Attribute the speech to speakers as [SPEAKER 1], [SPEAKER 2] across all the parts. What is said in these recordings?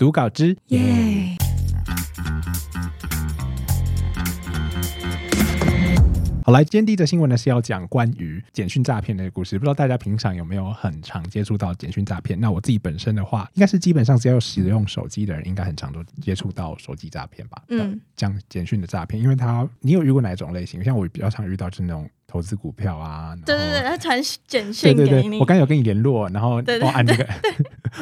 [SPEAKER 1] 读稿之
[SPEAKER 2] 耶！
[SPEAKER 1] 好，来，今天第一则新闻呢是要讲关于简讯诈骗的故事。不知道大家平常有没有很常接触到简讯诈骗？那我自己本身的话，应该是基本上只要有使用手机的人，应该很常都接触到手机诈骗吧？
[SPEAKER 2] 嗯，
[SPEAKER 1] 讲简讯的诈骗，因为他你有遇过哪种类型？像我比较常遇到就是那种。投资股票啊，
[SPEAKER 2] 对对对，他传简讯给
[SPEAKER 1] 你，我刚有跟你联络，然后帮我按这个，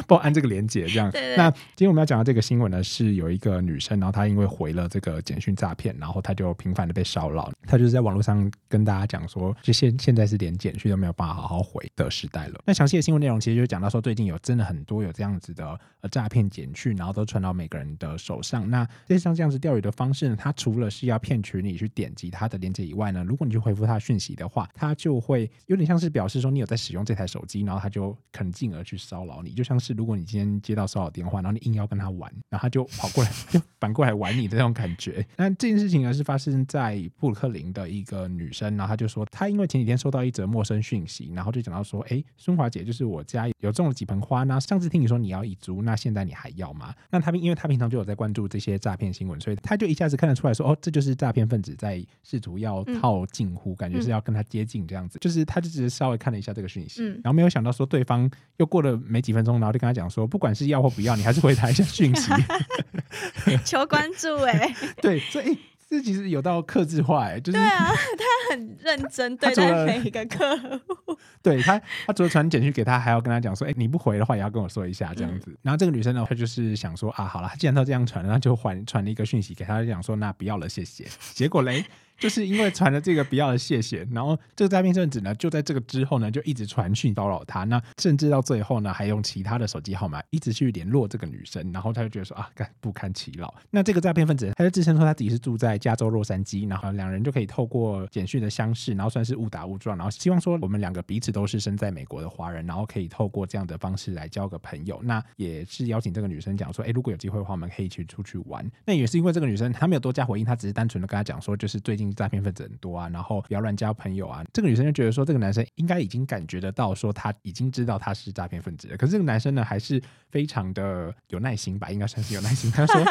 [SPEAKER 1] 帮我按这个连接，这样。那今天我们要讲到这个新闻呢，是有一个女生，然后她因为回了这个简讯诈骗，然后她就频繁的被骚扰。她就是在网络上跟大家讲说，就现现在是连简讯都没有办法好好回的时代了。那详细的新闻内容其实就讲到说，最近有真的很多有这样子的呃诈骗简讯，然后都传到每个人的手上。那这像这样子钓鱼的方式呢，它除了是要骗取你去点击它的链接以外呢，如果你去回复它的讯息的话，它就会有点像是表示说你有在使用这台手机，然后它就可能进而去骚扰你，就像是如果你今天接到骚扰电话，然后你硬要跟他玩，然后他就跑过来 就反过来玩你的那种感觉。那这件事情呢是发生在布鲁克林的一个女生，然后她就说她因为前几天收到一则陌生讯息，然后就讲到说，哎，孙华姐，就是我家有种了几盆花，那上次听你说你要一株，那现在你还要吗？那她因为她平常就有在关注这些诈骗新闻，所以她就一下子看得出来说，哦，这就是诈骗分子在试图要套近乎，感觉是要跟他接近。这样子，就是他就只是稍微看了一下这个讯息，然后没有想到说对方又过了没几分钟，然后就跟他讲说，不管是要或不要，你还是回答一下讯息，
[SPEAKER 2] 求关注哎，
[SPEAKER 1] 对，所以这其实有到克制化哎，就是
[SPEAKER 2] 对啊，他很认真对待每一个客户，
[SPEAKER 1] 对他，他除了传简讯给他，还要跟他讲说，哎，你不回的话也要跟我说一下这样子。然后这个女生呢，她就是想说啊，好了，既然都这样传，然后就还传了一个讯息给他，讲说那不要了，谢谢。结果嘞。就是因为传了这个不要的谢谢，然后这个诈骗分子呢，就在这个之后呢，就一直传讯骚扰他，那甚至到最后呢，还用其他的手机号码一直去联络这个女生，然后他就觉得说啊，干不堪其扰。那这个诈骗分子他就自称说他自己是住在加州洛杉矶，然后两人就可以透过简讯的相识，然后算是误打误撞，然后希望说我们两个彼此都是身在美国的华人，然后可以透过这样的方式来交个朋友。那也是邀请这个女生讲说，哎，如果有机会的话，我们可以一起出去玩。那也是因为这个女生她没有多加回应，她只是单纯的跟他讲说，就是最近诈骗分子很多。啊，然后不要乱交朋友啊！这个女生就觉得说，这个男生应该已经感觉得到，说他已经知道他是诈骗分子了。可是这个男生呢，还是非常的有耐心吧，应该算是有耐心。他说，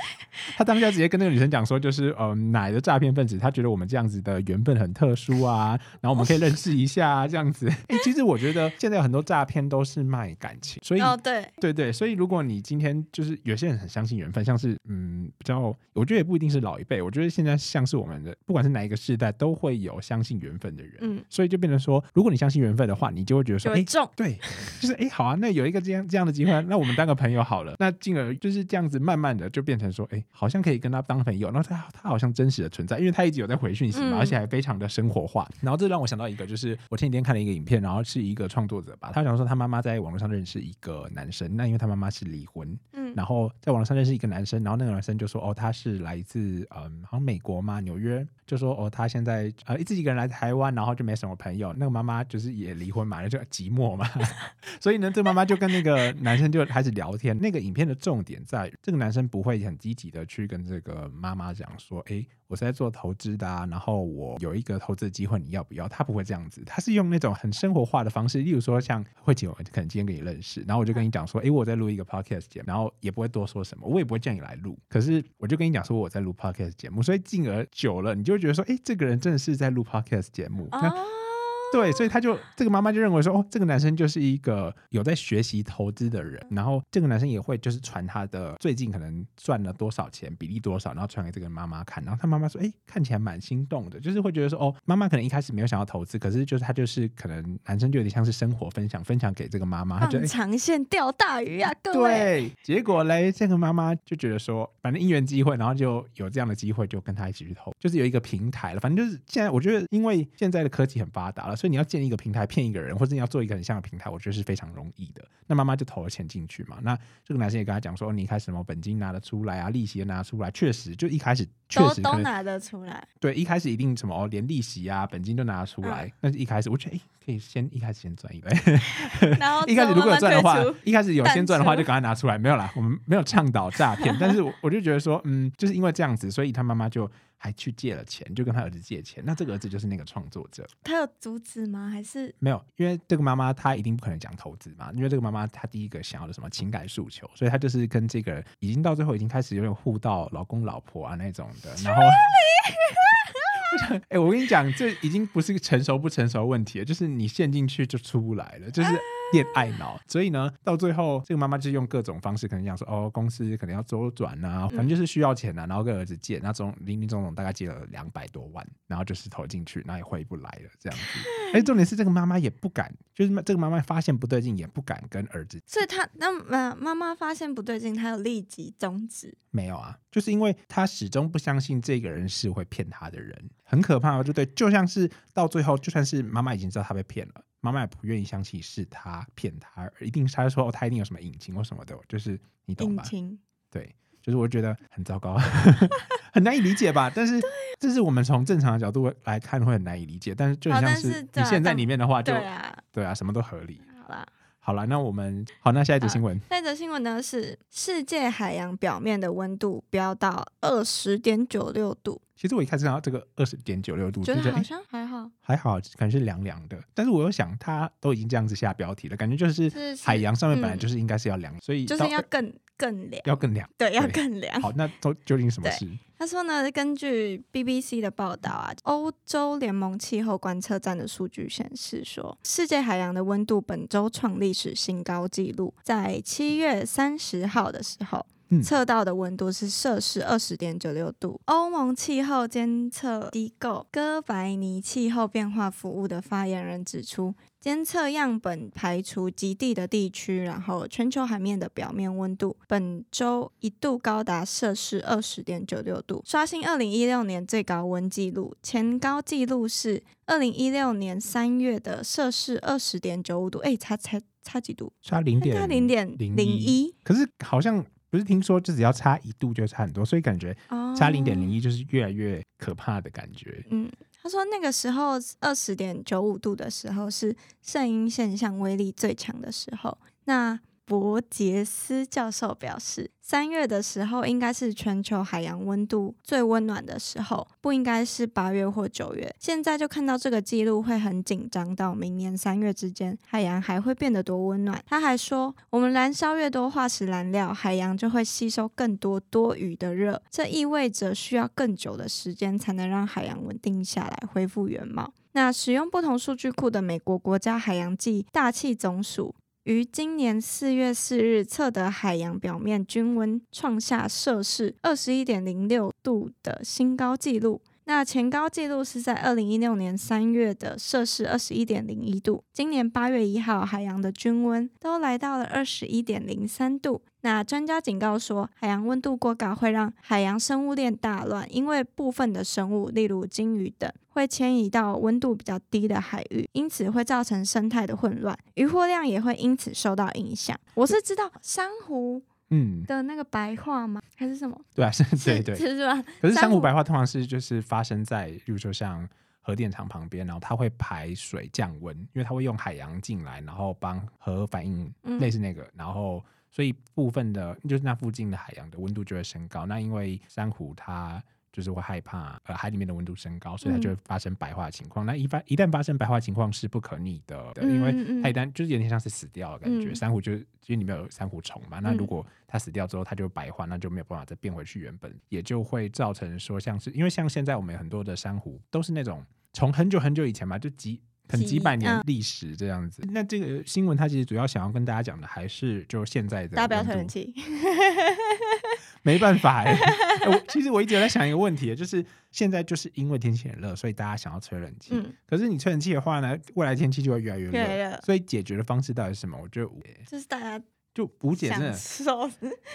[SPEAKER 1] 他当下直接跟那个女生讲说，就是呃，哪的诈骗分子？他觉得我们这样子的缘分很特殊啊，然后我们可以认识一下这样子。哎，其实我觉得现在有很多诈骗都是卖感情，所以
[SPEAKER 2] 哦，对
[SPEAKER 1] 对对，所以如果你今天就是有些人很相信缘分，像是嗯，比较我觉得也不一定是老一辈，我觉得现在像是我们的，不管是哪一个世代。都会有相信缘分的人，嗯，所以就变成说，如果你相信缘分的话，你就会觉得说，哎，
[SPEAKER 2] 中，
[SPEAKER 1] 对，就是哎，好啊，那有一个这样这样的机会，那我们当个朋友好了，那进而就是这样子，慢慢的就变成说，哎，好像可以跟他当朋友，然后他他好像真实的存在，因为他一直有在回讯息嘛，而且还非常的生活化，然后这让我想到一个，就是我前几天看了一个影片，然后是一个创作者吧，他想说他妈妈在网络上认识一个男生，那因为他妈妈是离婚，嗯，然后在网上认识一个男生，然后那个男生就说，哦，他是来自嗯，好像美国嘛，纽约。就说哦，他现在呃自己一个人来台湾，然后就没什么朋友。那个妈妈就是也离婚嘛，就寂寞嘛。所以呢，这妈妈就跟那个男生就开始聊天。那个影片的重点在这个男生不会很积极的去跟这个妈妈讲说，哎。我是在做投资的啊，然后我有一个投资的机会，你要不要？他不会这样子，他是用那种很生活化的方式，例如说像慧姐，我可能今天跟你认识，然后我就跟你讲说，哎，我在录一个 podcast 节目，然后也不会多说什么，我也不会叫你来录，可是我就跟你讲说我在录 podcast 节目，所以进而久了，你就觉得说，哎，这个人真的是在录 podcast 节目。对，所以他就这个妈妈就认为说，哦，这个男生就是一个有在学习投资的人，然后这个男生也会就是传他的最近可能赚了多少钱，比例多少，然后传给这个妈妈看，然后他妈妈说，哎，看起来蛮心动的，就是会觉得说，哦，妈妈可能一开始没有想要投资，可是就是他就是可能男生就有点像是生活分享，分享给这个妈妈，他觉得
[SPEAKER 2] 长线钓大鱼啊，各
[SPEAKER 1] 位。对，结果嘞，这个妈妈就觉得说，反正因缘机会，然后就有这样的机会，就跟他一起去投，就是有一个平台了，反正就是现在我觉得，因为现在的科技很发达了，所以你要建一个平台。骗一个人，或者你要做一个很像的平台，我觉得是非常容易的。那妈妈就投了钱进去嘛。那这个男生也跟他讲说：“你一开始什么本金拿得出来啊，利息也拿出来。”确实，就一开始确实
[SPEAKER 2] 都拿得出来。
[SPEAKER 1] 对，一开始一定什么哦，连利息啊、本金都拿得出来。那是一开始，我觉得哎，可以先一开始先赚一倍。
[SPEAKER 2] 然后
[SPEAKER 1] 一开始如果有赚的话，一开始有先赚的话，就赶快拿出来。没有啦，我们没有倡导诈骗，但是我就觉得说，嗯，就是因为这样子，所以他妈妈就还去借了钱，就跟他儿子借钱。那这个儿子就是那个创作者，
[SPEAKER 2] 他有阻止吗？还是
[SPEAKER 1] 没有，因为这个妈妈她一定不可能讲投资嘛，因为这个妈妈她第一个想要的什么情感诉求，所以她就是跟这个已经到最后已经开始有点互到老公老婆啊那种的，然后。哎，我跟你讲，这已经不是个成熟不成熟的问题了，就是你陷进去就出不来了，就是恋爱脑。所以呢，到最后这个妈妈就用各种方式，可能讲说，哦，公司可能要周转啊，反正就是需要钱啊，然后跟儿子借，那种林林总总大概借了两百多万，然后就是投进去，那也回不来了这样子。哎，重点是这个妈妈也不敢，就是这个妈妈发现不对劲，也不敢跟儿子。
[SPEAKER 2] 所以她那妈妈妈发现不对劲，她有立即终止。
[SPEAKER 1] 没有啊，就是因为她始终不相信这个人是会骗她的人。很可怕，就对，就像是到最后，就算是妈妈已经知道他被骗了，妈妈也不愿意相信是他骗他，一定是他说哦，他一定有什么隐情或什么的，就是你懂吧？对，就是我觉得很糟糕，很难以理解吧？但是这是我们从正常的角度来看会很难以理解，但是就像是你现在里面的话，就对啊，什么都合理。
[SPEAKER 2] 好了。
[SPEAKER 1] 好了，那我们好，那下一则新闻。
[SPEAKER 2] 下一则新闻呢是世界海洋表面的温度飙到二十点九六度。
[SPEAKER 1] 其实我一开始看到这个二十点九六度，
[SPEAKER 2] 觉得好像还好，
[SPEAKER 1] 还好，感觉是凉凉的。但是我又想，它都已经这样子下标题了，感觉就是海洋上面本来就是应该是要凉，所以
[SPEAKER 2] 就是要更更凉，
[SPEAKER 1] 要更凉，
[SPEAKER 2] 对，要更凉。
[SPEAKER 1] 好，那都 究竟什么事？
[SPEAKER 2] 他说呢，根据 BBC 的报道啊，欧洲联盟气候观测站的数据显示说，世界海洋的温度本周创历史新高纪录，在七月三十号的时候。测到的温度是摄氏二十点九六度。欧盟气候监测机构哥白尼气候变化服务的发言人指出，监测样本排除极地的地区，然后全球海面的表面温度本周一度高达摄氏二十点九六度，刷新二零一六年最高温纪录。前高纪录是二零一六年三月的摄氏二十点九五度。哎，差差差几度？
[SPEAKER 1] 差零点
[SPEAKER 2] 差零点零一。
[SPEAKER 1] 可是好像。不是听说就只要差一度就差很多，所以感觉差零点零一就是越来越可怕的感觉。
[SPEAKER 2] 嗯，他说那个时候二十点九五度的时候是圣婴现象威力最强的时候。那伯杰斯教授表示，三月的时候应该是全球海洋温度最温暖的时候，不应该是八月或九月。现在就看到这个记录会很紧张，到明年三月之间，海洋还会变得多温暖？他还说，我们燃烧越多化石燃料，海洋就会吸收更多多余的热，这意味着需要更久的时间才能让海洋稳定下来，恢复原貌。那使用不同数据库的美国国家海洋暨大气总署。于今年四月四日测得海洋表面均温创下摄氏二十一点零六度的新高纪录。那前高纪录是在二零一六年三月的摄氏二十一点零一度。今年八月一号，海洋的均温都来到了二十一点零三度。那专家警告说，海洋温度过高会让海洋生物链大乱，因为部分的生物，例如鲸鱼等，会迁移到温度比较低的海域，因此会造成生态的混乱，渔获量也会因此受到影响。我是知道珊瑚嗯的那个白化吗？还是什么？
[SPEAKER 1] 对啊，是，对对，
[SPEAKER 2] 是吧？
[SPEAKER 1] 可是珊瑚白化通常是就是发生在，比如说像核电厂旁边，然后它会排水降温，因为它会用海洋进来，然后帮核反应，类似那个，然后。所以部分的，就是那附近的海洋的温度就会升高。那因为珊瑚它就是会害怕，呃，海里面的温度升高，所以它就会发生白化情况。那一发一旦发生白化情况是不可逆的，因为它一旦就是有点像是死掉的感觉。珊瑚就是因为里面有珊瑚虫嘛，那如果它死掉之后，它就白化，那就没有办法再变回去原本，也就会造成说，像是因为像现在我们很多的珊瑚都是那种从很久很久以前嘛，就几。很几百年历史这样子，那这个新闻它其实主要想要跟大家讲的还是就现在的。
[SPEAKER 2] 大表冷气
[SPEAKER 1] 没办法哎。我其实我一直在想一个问题，就是现在就是因为天气很热，所以大家想要吹冷气。嗯。可是你吹冷气的话呢，未来天气就会越来越热。所以解决的方式到底是什么？我觉得
[SPEAKER 2] 就是大家
[SPEAKER 1] 就无解，
[SPEAKER 2] 享受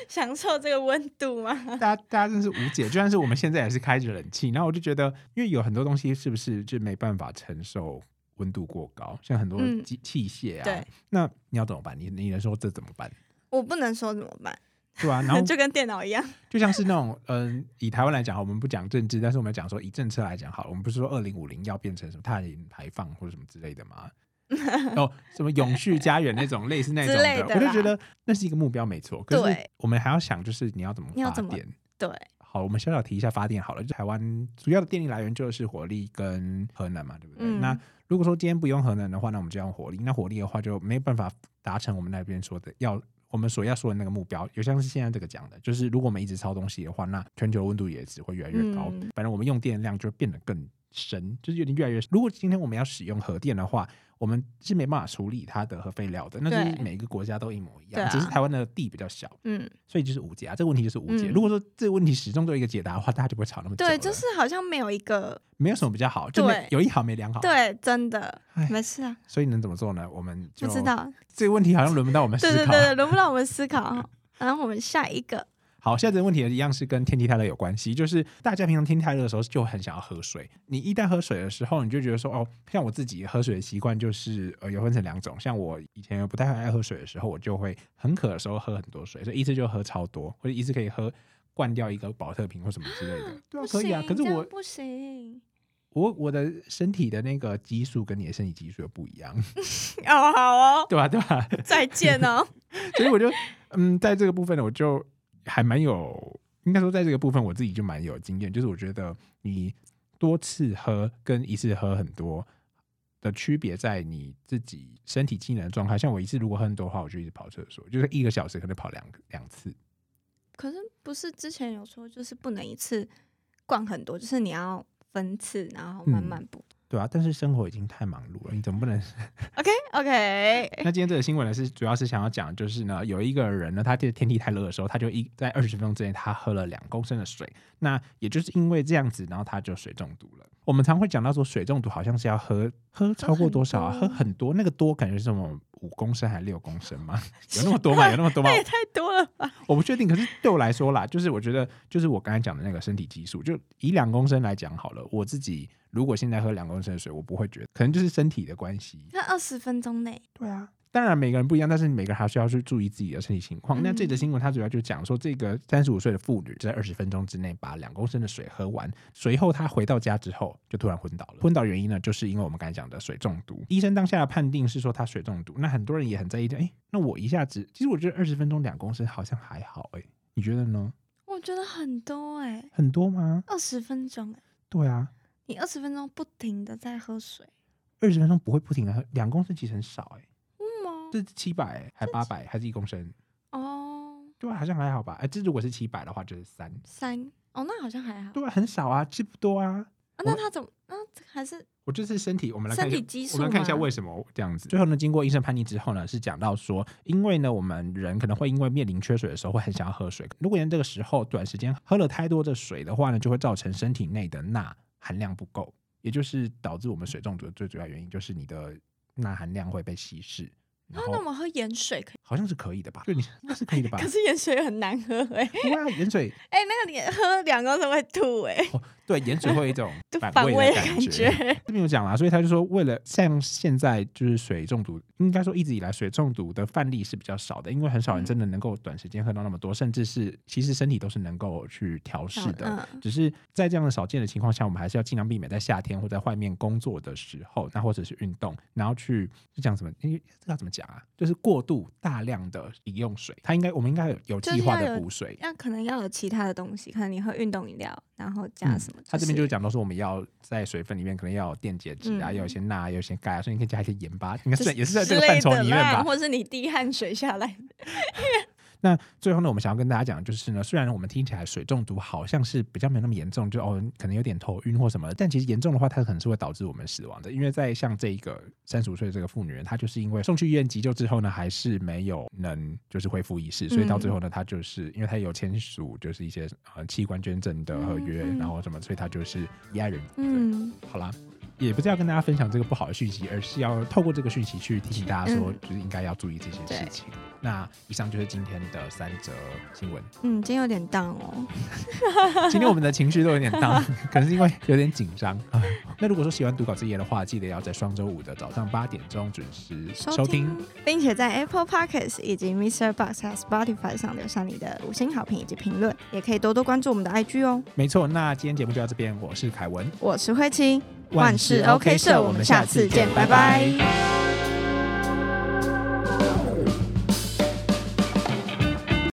[SPEAKER 2] 享受这个温度吗？
[SPEAKER 1] 大家大家真是无解。就算是我们现在也是开着冷气，然后我就觉得，因为有很多东西是不是就没办法承受。温度过高，像很多机器械啊，
[SPEAKER 2] 对，
[SPEAKER 1] 那你要怎么办？你你能说这怎么办？
[SPEAKER 2] 我不能说怎么办，
[SPEAKER 1] 对啊，然后
[SPEAKER 2] 就跟电脑一样，
[SPEAKER 1] 就像是那种嗯，以台湾来讲，我们不讲政治，但是我们讲说以政策来讲，好了，我们不是说二零五零要变成什么碳排放或者什么之类的吗？哦，什么永续家园那种类似那种的，我就觉得那是一个目标没错。可是我们还要想，就是你要怎么发电？
[SPEAKER 2] 对。
[SPEAKER 1] 好，我们小小提一下发电好了。就台湾主要的电力来源就是火力跟核能嘛，对不对？
[SPEAKER 2] 嗯
[SPEAKER 1] 那如果说今天不用核能的话，那我们就用火力。那火力的话就没办法达成我们那边说的要我们所要说的那个目标。有像是现在这个讲的，就是如果我们一直烧东西的话，那全球温度也只会越来越高。
[SPEAKER 2] 嗯
[SPEAKER 1] 反正我们用电量就会变得更深，就是有点越来越。如果今天我们要使用核电的话，我们是没办法处理它的核废料的，那就是
[SPEAKER 2] 对
[SPEAKER 1] 每个国家都一模一样，只是台湾的地比较小。
[SPEAKER 2] 嗯，
[SPEAKER 1] 所以就是无解啊，这个问题就是无解。
[SPEAKER 2] 嗯
[SPEAKER 1] 如果说这个问题始终都有一个解答的话，大家就不会吵那么久。
[SPEAKER 2] 对，就是好像没有一个
[SPEAKER 1] 没有什么比较好，就没有一好没两好。，
[SPEAKER 2] 对，真的没事啊，
[SPEAKER 1] 所以能怎么做呢？我们就
[SPEAKER 2] 不知道。
[SPEAKER 1] 这个问题好像轮不到我们思考。
[SPEAKER 2] 对对对，对轮不到我们思考。然后我们下一个，
[SPEAKER 1] 好，现在这个问题一样是跟天气太热有关系，就是大家平常天气太热的时候就很想要喝水。你一旦喝水的时候，你就觉得说，哦，像我自己喝水的习惯就是呃有分成两种，像我以前不太爱喝水的时候，我就会很渴的时候喝很多水，所以一次就喝超多，或者一次可以喝灌掉一个保特瓶或什么之类的。对啊，可以啊。可是我
[SPEAKER 2] 不行。
[SPEAKER 1] 我我的身体的那个激素跟你的身体激素又不一样，
[SPEAKER 2] 哦，好哦，
[SPEAKER 1] 对吧？对吧？
[SPEAKER 2] 再见哦。
[SPEAKER 1] 所以我就嗯，在这个部分呢，我就还蛮有，应该说在这个部分我自己就蛮有经验，就是我觉得你多次喝跟一次喝很多的区别在你自己身体机能的状态。像我一次如果喝很多的话，我就一直跑厕所，就是一个小时可能跑两两次。
[SPEAKER 2] 可是不是之前有说，就是不能一次灌很多，就是你要分次，然后慢慢补。
[SPEAKER 1] 对啊，但是生活已经太忙碌了，你总不能
[SPEAKER 2] OK OK，
[SPEAKER 1] 那今天这个新闻呢，是主要是想要讲，就是呢，有一个人呢，他天天气太热的时候，他就一在二十分钟之内，他喝了两公升的水。那也就是因为这样子，然后他就水中毒了。我们常会讲到说，水中毒好像是要喝喝超过多少啊？喝
[SPEAKER 2] 喝很多
[SPEAKER 1] 很多，那个多感觉是什么五公升还是六公升吗？有那么多吗？有那么多吗
[SPEAKER 2] 那？也太多了吧？
[SPEAKER 1] 我不确定。可是对我来说啦，就是我觉得，就是我刚才讲的那个身体激素，就以两公升来讲好了，我自己如果现在喝两公升的水，我不会觉得，可能就是身体的关系。
[SPEAKER 2] 那二十分钟内，
[SPEAKER 1] 对啊，当然每个人不一样，但是每个人还是要去注意自己的身体情况。那这则
[SPEAKER 2] 嗯
[SPEAKER 1] 新闻它主要就讲说，这个三十五岁的妇女在二十分钟之内把两公升的水喝完，随后她回到家之后就突然昏倒了。昏倒原因呢，就是因为我们刚才讲的水中毒。医生当下的判定是说她水中毒，那很多人也很在意，哎，那我一下子，其实我觉得二十分钟两公升好像还好，哎，你觉得呢？
[SPEAKER 2] 我觉得很多哎、
[SPEAKER 1] 很多吗？
[SPEAKER 2] 二十分钟哎、
[SPEAKER 1] 对啊，
[SPEAKER 2] 你二十分钟不停的在喝水，
[SPEAKER 1] 二十分钟不会不停的喝，两公升其实很少，哎，
[SPEAKER 2] 嗯吗？
[SPEAKER 1] 这是七百还八百还是一公升？
[SPEAKER 2] 哦，
[SPEAKER 1] 对啊，好像还好吧。哎，这如果是七百的话，就是三。
[SPEAKER 2] 三哦，那好像还好。
[SPEAKER 1] 对啊，很少啊，这不多啊。
[SPEAKER 2] 啊、那他怎么？那还是
[SPEAKER 1] 我就是身体，我们来看一下
[SPEAKER 2] 身体激素
[SPEAKER 1] 我们来看一下为什么这样子。最后呢，经过医生判定之后呢，是讲到说，因为呢，我们人可能会因为面临缺水的时候，会很想要喝水。如果在这个时候短时间喝了太多的水的话呢，就会造成身体内的钠含量不够，也就是导致我们水中毒的最主要原因，就是你的钠含量会被稀释。
[SPEAKER 2] 啊
[SPEAKER 1] 然，后
[SPEAKER 2] 那我们喝盐水可以，
[SPEAKER 1] 好像是可以的吧？对，你那是可以的吧？
[SPEAKER 2] 可是盐水很难喝哎、
[SPEAKER 1] 不会啊，盐水
[SPEAKER 2] 哎、那个你喝两公升会吐哎、
[SPEAKER 1] 哦，对，盐水会有一种 反
[SPEAKER 2] 反胃的
[SPEAKER 1] 感
[SPEAKER 2] 感觉。
[SPEAKER 1] 这边有讲啦，所以他就说，为了像现在就是水中毒，应该说一直以来水中毒的范例是比较少的，因为很少人
[SPEAKER 2] 嗯
[SPEAKER 1] 真的能够短时间喝到那么多，甚至是其实身体都是能够去调试的。
[SPEAKER 2] 嗯
[SPEAKER 1] 只是在这样的少见的情况下，我们还是要尽量避免在夏天或在外面工作的时候，那或者是运动，然后去就讲什么？因为这个要怎么讲啊？就是过度大量的饮用水，它应该我们应该有有计划的补水。
[SPEAKER 2] 那可能要有其他的东西，可能你喝运动饮料，然后加什么、
[SPEAKER 1] 他这边就是讲到说，我们要在水分里面可能要有电解质啊，
[SPEAKER 2] 嗯
[SPEAKER 1] 要有一些钠，要有一些钙啊，所以你可以加一些盐巴，应该
[SPEAKER 2] 是
[SPEAKER 1] 也是在这个范畴里面吧。
[SPEAKER 2] 或是你滴汗水下来，
[SPEAKER 1] 那最后呢，我们想要跟大家讲就是呢，虽然我们听起来水中毒好像是比较没有那么严重，就哦可能有点头晕或什么，但其实严重的话，它可能是会导致我们死亡的。因为在像这一个三十五岁的这个妇女人，她就是因为送去医院急救之后呢，还是没有能就是恢复意识，所以到最后呢，她就是因为她有签署就是一些呃器官捐赠的合约，
[SPEAKER 2] 嗯嗯
[SPEAKER 1] 然后什么，所以她就是遗爱人。
[SPEAKER 2] 嗯，
[SPEAKER 1] 好啦，也不是要跟大家分享这个不好的讯息，而是要透过这个讯息去提醒大家说，
[SPEAKER 2] 嗯
[SPEAKER 1] 就是应该要注意这些事情。那以上就是今天的三则新闻。
[SPEAKER 2] 嗯，今天有点荡哦，
[SPEAKER 1] 今天我们的情绪都有点荡，可能是因为有点紧张啊。那如果说喜欢读稿之夜的话，记得要在双周五的早上八点钟准时收听。，
[SPEAKER 2] 并且在 Apple Podcasts 以及 Mr. Box 和 Spotify 上留下你的五星好评以及评论，也可以多多关注我们的 IG 哦。
[SPEAKER 1] 没错，那今天节目就到这边，我是凯文，
[SPEAKER 2] 我是慧清，万事 OK 社，我们下次见，拜拜。